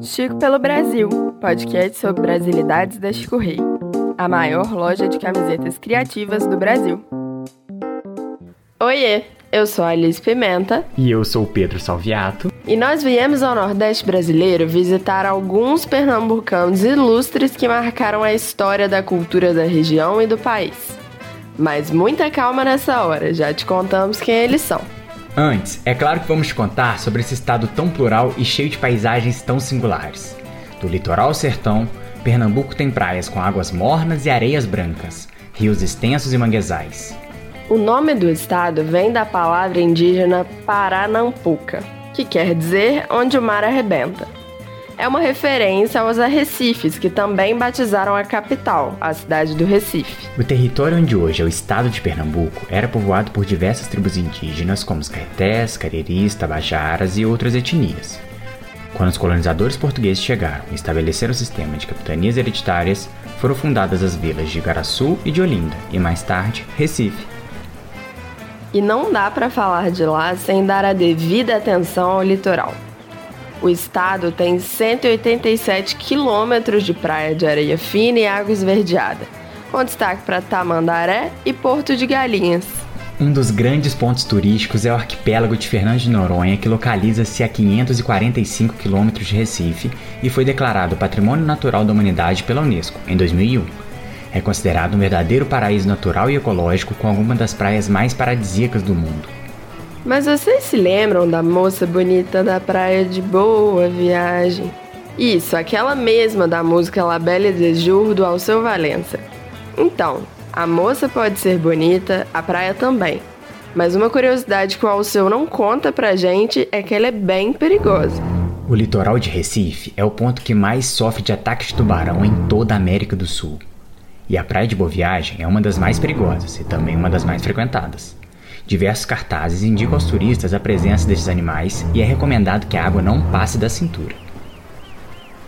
Chico pelo Brasil, podcast sobre brasilidades da Chico Rei, a maior loja de camisetas criativas do Brasil. Oiê, eu sou a Alice Pimenta. E eu sou o Pedro Salviato. E nós viemos ao Nordeste brasileiro visitar alguns pernambucanos ilustres que marcaram a história da cultura da região e do país. Mas muita calma nessa hora, já te contamos quem eles são. Antes, é claro que vamos contar sobre esse estado tão plural e cheio de paisagens tão singulares. Do litoral ao sertão, Pernambuco tem praias com águas mornas e areias brancas, rios extensos e manguezais. O nome do estado vem da palavra indígena Paranampuca, que quer dizer onde o mar arrebenta é uma referência aos arrecifes, que também batizaram a capital, a cidade do Recife. O território onde hoje é o estado de Pernambuco era povoado por diversas tribos indígenas, como os caetés, cariris, tabajaras e outras etnias. Quando os colonizadores portugueses chegaram e estabeleceram o sistema de capitanias hereditárias, foram fundadas as vilas de Igaraçu e de Olinda, e mais tarde, Recife. E não dá para falar de lá sem dar a devida atenção ao litoral. O estado tem 187 quilômetros de praia de areia fina e água esverdeada, com destaque para Tamandaré e Porto de Galinhas. Um dos grandes pontos turísticos é o arquipélago de Fernando de Noronha, que localiza-se a 545 quilômetros de Recife e foi declarado Patrimônio Natural da Humanidade pela Unesco em 2001. É considerado um verdadeiro paraíso natural e ecológico com algumas das praias mais paradisíacas do mundo. Mas vocês se lembram da moça bonita da praia de Boa Viagem? Isso, aquela mesma da música La Belle de Jour do Alceu Valença. Então, a moça pode ser bonita, a praia também. Mas uma curiosidade que o Alceu não conta pra gente é que ela é bem perigosa. O litoral de Recife é o ponto que mais sofre de ataques de tubarão em toda a América do Sul. E a praia de Boa Viagem é uma das mais perigosas e também uma das mais frequentadas. Diversos cartazes indicam aos turistas a presença desses animais e é recomendado que a água não passe da cintura.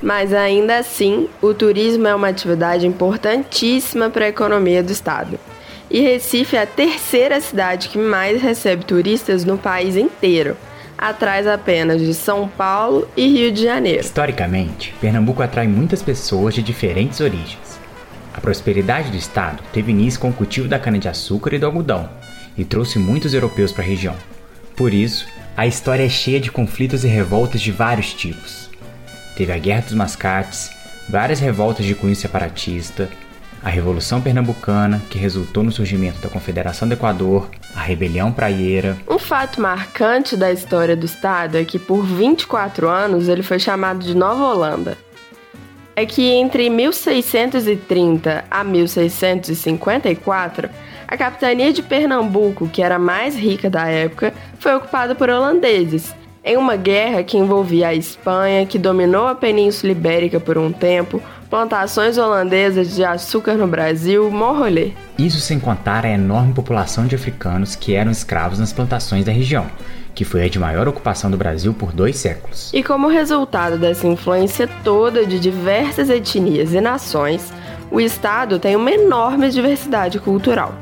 Mas ainda assim, o turismo é uma atividade importantíssima para a economia do estado. E Recife é a terceira cidade que mais recebe turistas no país inteiro, atrás apenas de São Paulo e Rio de Janeiro. Historicamente, Pernambuco atrai muitas pessoas de diferentes origens. A prosperidade do estado teve início com o cultivo da cana-de-açúcar e do algodão, e trouxe muitos europeus para a região. Por isso, a história é cheia de conflitos e revoltas de vários tipos. Teve a Guerra dos Mascates, várias revoltas de cunho separatista, a Revolução Pernambucana, que resultou no surgimento da Confederação do Equador, a Rebelião Praieira. Um fato marcante da história do estado é que por 24 anos ele foi chamado de Nova Holanda. É que entre 1630 a 1654 a capitania de Pernambuco, que era a mais rica da época, foi ocupada por holandeses, em uma guerra que envolvia a Espanha, que dominou a Península Ibérica por um tempo, plantações holandesas de açúcar no Brasil, morrolê. Isso sem contar a enorme população de africanos que eram escravos nas plantações da região, que foi a de maior ocupação do Brasil por dois séculos. E como resultado dessa influência toda de diversas etnias e nações, o estado tem uma enorme diversidade cultural.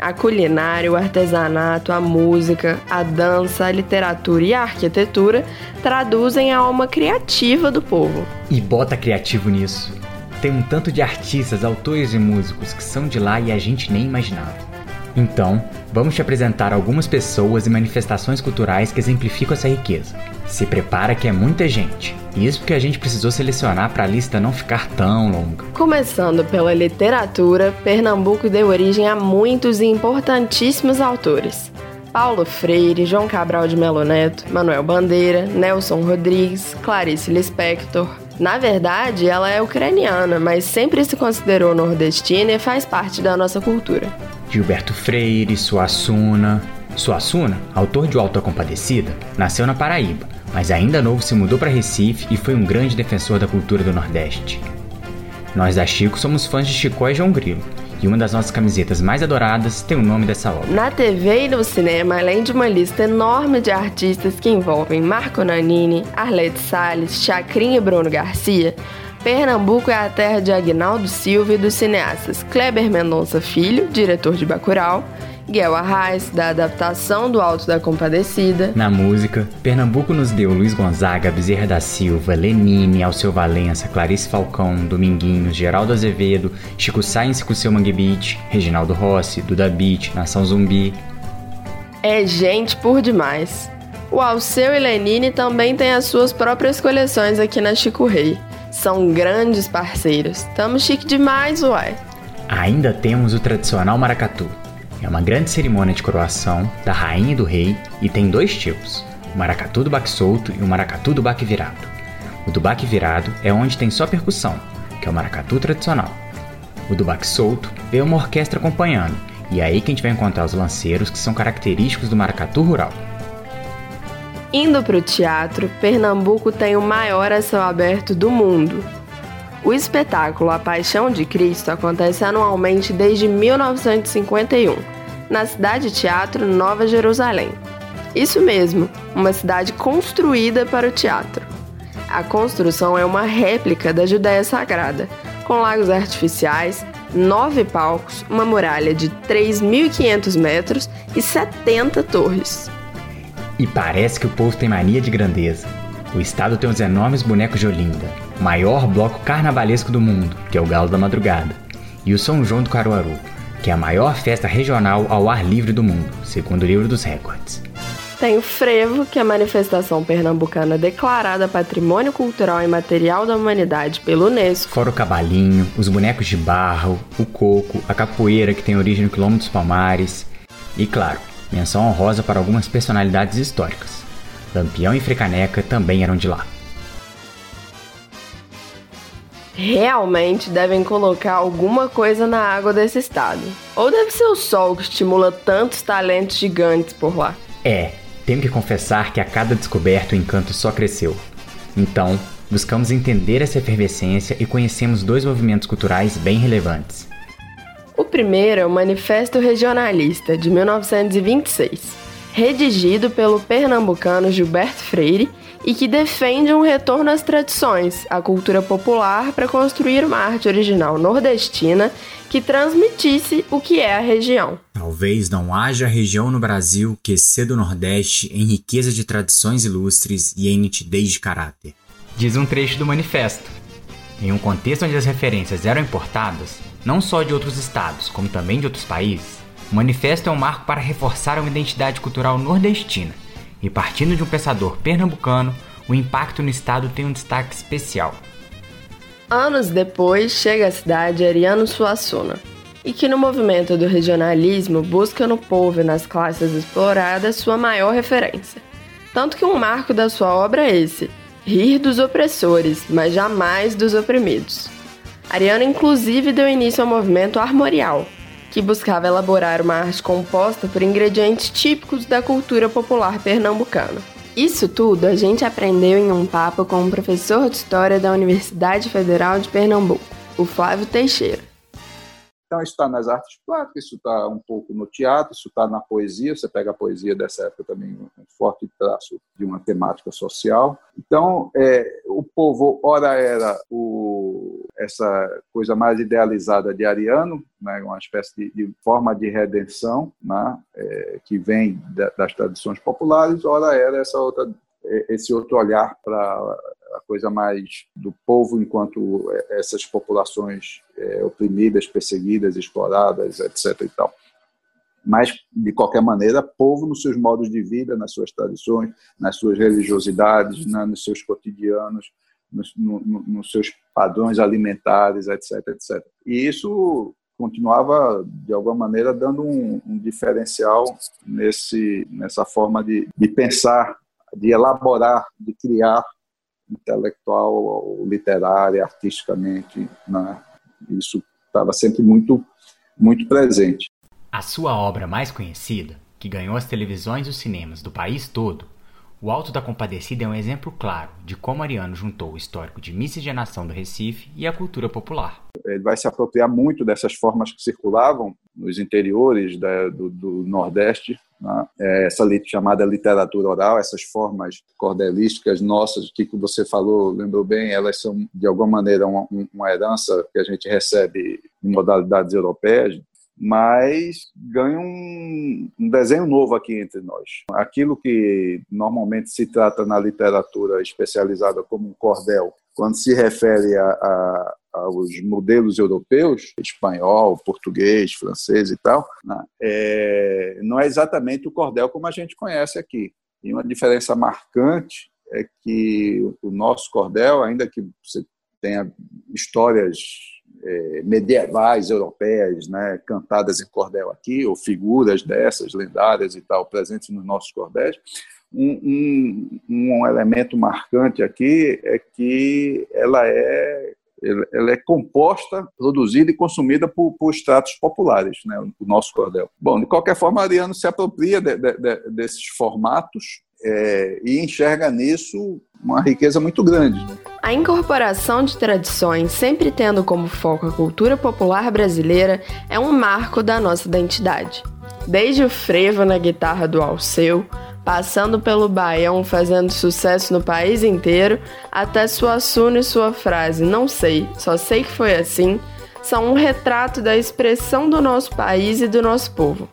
A culinária, o artesanato, a música, a dança, a literatura e a arquitetura traduzem a alma criativa do povo. E bota criativo nisso. Tem um tanto de artistas, autores e músicos que são de lá e a gente nem imaginava. Então, vamos te apresentar algumas pessoas e manifestações culturais que exemplificam essa riqueza. Se prepara que é muita gente. Isso porque a gente precisou selecionar para a lista não ficar tão longa. Começando pela literatura, Pernambuco deu origem a muitos e importantíssimos autores. Paulo Freire, João Cabral de Melo Neto, Manuel Bandeira, Nelson Rodrigues, Clarice Lispector. Na verdade, ela é ucraniana, mas sempre se considerou nordestina e faz parte da nossa cultura. Gilberto Freire, Suassuna. Suassuna, autor de O Alto Compadecida, nasceu na Paraíba, mas ainda novo se mudou para Recife e foi um grande defensor da cultura do Nordeste. Nós da Chico somos fãs de Chicó e João Grilo, e uma das nossas camisetas mais adoradas tem o nome dessa obra. Na TV e no cinema, além de uma lista enorme de artistas que envolvem Marco Nanini, Arlete Salles, Chacrinha e Bruno Garcia, Pernambuco é a terra de Agnaldo Silva e dos cineastas Kleber Mendonça Filho, diretor de Bacurau, Guel Arraes, da adaptação do Alto da Compadecida. Na música, Pernambuco nos deu Luiz Gonzaga, Bezerra da Silva, Lenine, Alceu Valença, Clarice Falcão, Dominguinhos, Geraldo Azevedo, Chico Sainz com seu Mangue Beat, Reginaldo Rossi, Duda Beat, Nação Zumbi. É gente por demais. O Alceu e Lenine também têm as suas próprias coleções aqui na Chico Rei. São grandes parceiros. Tamo chique demais, uai. Ainda temos o tradicional maracatu, é uma grande cerimônia de coroação da rainha e do rei e tem dois tipos: o maracatu do baque solto e o maracatu do baque virado. O do baque virado é onde tem só percussão, que é o maracatu tradicional. O do baque solto vem uma orquestra acompanhando, e é aí que a gente vai encontrar os lanceiros que são característicos do maracatu rural. Indo para o teatro, Pernambuco tem o maior a céu aberto do mundo, o espetáculo A Paixão de Cristo acontece anualmente desde 1951, na Cidade Teatro Nova Jerusalém. Isso mesmo, uma cidade construída para o teatro. A construção é uma réplica da Judéia Sagrada, com lagos artificiais, nove palcos, uma muralha de 3.500 metros e 70 torres. E parece que o povo tem mania de grandeza. O estado tem os enormes bonecos de Olinda, maior bloco carnavalesco do mundo, que é o Galo da Madrugada, e o São João do Caruaru, que é a maior festa regional ao ar livre do mundo, segundo o livro dos recordes. Tem o Frevo, que é a manifestação pernambucana declarada Patrimônio Cultural e Material da Humanidade pelo Unesco. Fora o cavalinho, os bonecos de barro, o coco, a capoeira que tem origem no quilômetro dos Palmares. E claro, menção honrosa para algumas personalidades históricas. Lampião e Frecaneca também eram de lá realmente devem colocar alguma coisa na água desse estado. Ou deve ser o sol que estimula tantos talentos gigantes por lá. É, tenho que confessar que a cada descoberta o encanto só cresceu. Então, buscamos entender essa efervescência e conhecemos dois movimentos culturais bem relevantes. O primeiro é o Manifesto Regionalista, de 1926, redigido pelo pernambucano Gilberto Freire e que defende um retorno às tradições, à cultura popular, para construir uma arte original nordestina que transmitisse o que é a região. Talvez não haja região no Brasil que exceda o Nordeste em riqueza de tradições ilustres e em nitidez de caráter. Diz um trecho do manifesto. Em um contexto onde as referências eram importadas, não só de outros estados, como também de outros países, o manifesto é um marco para reforçar uma identidade cultural nordestina e partindo de um pensador pernambucano, o impacto no estado tem um destaque especial. Anos depois, chega à cidade Ariano Suassuna, e que no movimento do regionalismo busca no povo e nas classes exploradas sua maior referência. Tanto que um marco da sua obra é esse: rir dos opressores, mas jamais dos oprimidos. Ariano, inclusive, deu início ao movimento armorial, que buscava elaborar uma arte composta por ingredientes típicos da cultura popular pernambucana. Isso tudo a gente aprendeu em um papo com um professor de História da Universidade Federal de Pernambuco, o Flávio Teixeira. Então, isso está nas artes plásticas, isso está um pouco no teatro, isso está na poesia. Você pega a poesia dessa época também, um forte traço de uma temática social. Então, é, o povo, ora era o, essa coisa mais idealizada de Ariano, né, uma espécie de, de forma de redenção né, é, que vem das tradições populares, ora era essa outra é, esse outro olhar para a coisa mais do povo enquanto é, essas populações é, oprimidas, perseguidas, exploradas, etc. E tal. Mas, de qualquer maneira, povo nos seus modos de vida, nas suas tradições, nas suas religiosidades, nos seus cotidianos, nos, no, nos seus padrões alimentares, etc. etc. E isso continuava, de alguma maneira, dando um, um diferencial nesse, nessa forma de, de pensar, de elaborar, de criar intelectual, literária, artisticamente, né? isso estava sempre muito, muito presente. A sua obra mais conhecida, que ganhou as televisões e os cinemas do país todo, o Alto da Compadecida é um exemplo claro de como Ariano juntou o histórico de miscigenação do Recife e a cultura popular. Ele vai se apropriar muito dessas formas que circulavam nos interiores da, do, do, Nordeste, né? é essa chamada literatura oral, essas formas cordelísticas nossas, que você falou, lembrou bem, elas são de alguma maneira uma, uma herança que a gente recebe em modalidades europeias, mas ganha um, um, desenho novo aqui entre nós. Aquilo que normalmente se trata na literatura especializada como um cordel, quando se refere a, a, aos modelos europeus, espanhol, português, francês e tal, né, é, não é exatamente o cordel como a gente conhece aqui. E uma diferença marcante é que o nosso cordel, ainda que você tenha histórias medievais europeias, né, cantadas em cordel aqui, ou figuras dessas lendárias e tal, presentes nos nossos cordéis, um, um, um elemento marcante aqui é que ela é ela é composta, produzida e consumida por, por estratos populares, né, o nosso cordel. Bom, de qualquer forma, Ariano se apropria de, de, de, desses formatos é, e enxerga nisso uma riqueza muito grande. A incorporação de tradições, sempre tendo como foco a cultura popular brasileira, é um marco da nossa identidade. Desde o frevo na guitarra do Alceu, passando pelo baião fazendo sucesso no país inteiro, até Suassuna e sua frase Não sei, só sei que foi assim, são um retrato da expressão do nosso país e do nosso povo.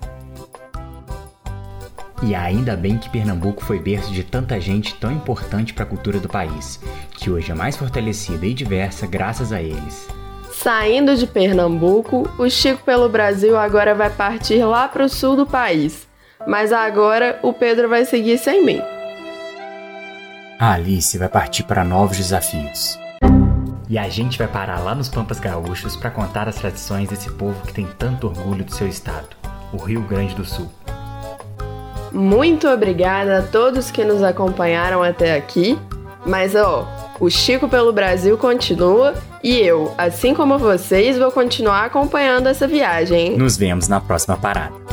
E ainda bem que Pernambuco foi berço de tanta gente tão importante para a cultura do país, que hoje é mais fortalecida e diversa graças a eles. Saindo de Pernambuco, o Chico pelo Brasil agora vai partir lá para o sul do país. Mas agora o Pedro vai seguir sem mim. A Alice vai partir para novos desafios. E a gente vai parar lá nos Pampas Gaúchos para contar as tradições desse povo que tem tanto orgulho do seu estado, o Rio Grande do Sul. Muito obrigada a todos que nos acompanharam até aqui. Mas ó, o Chico pelo Brasil continua e eu, assim como vocês, vou continuar acompanhando essa viagem. Nos vemos na próxima parada.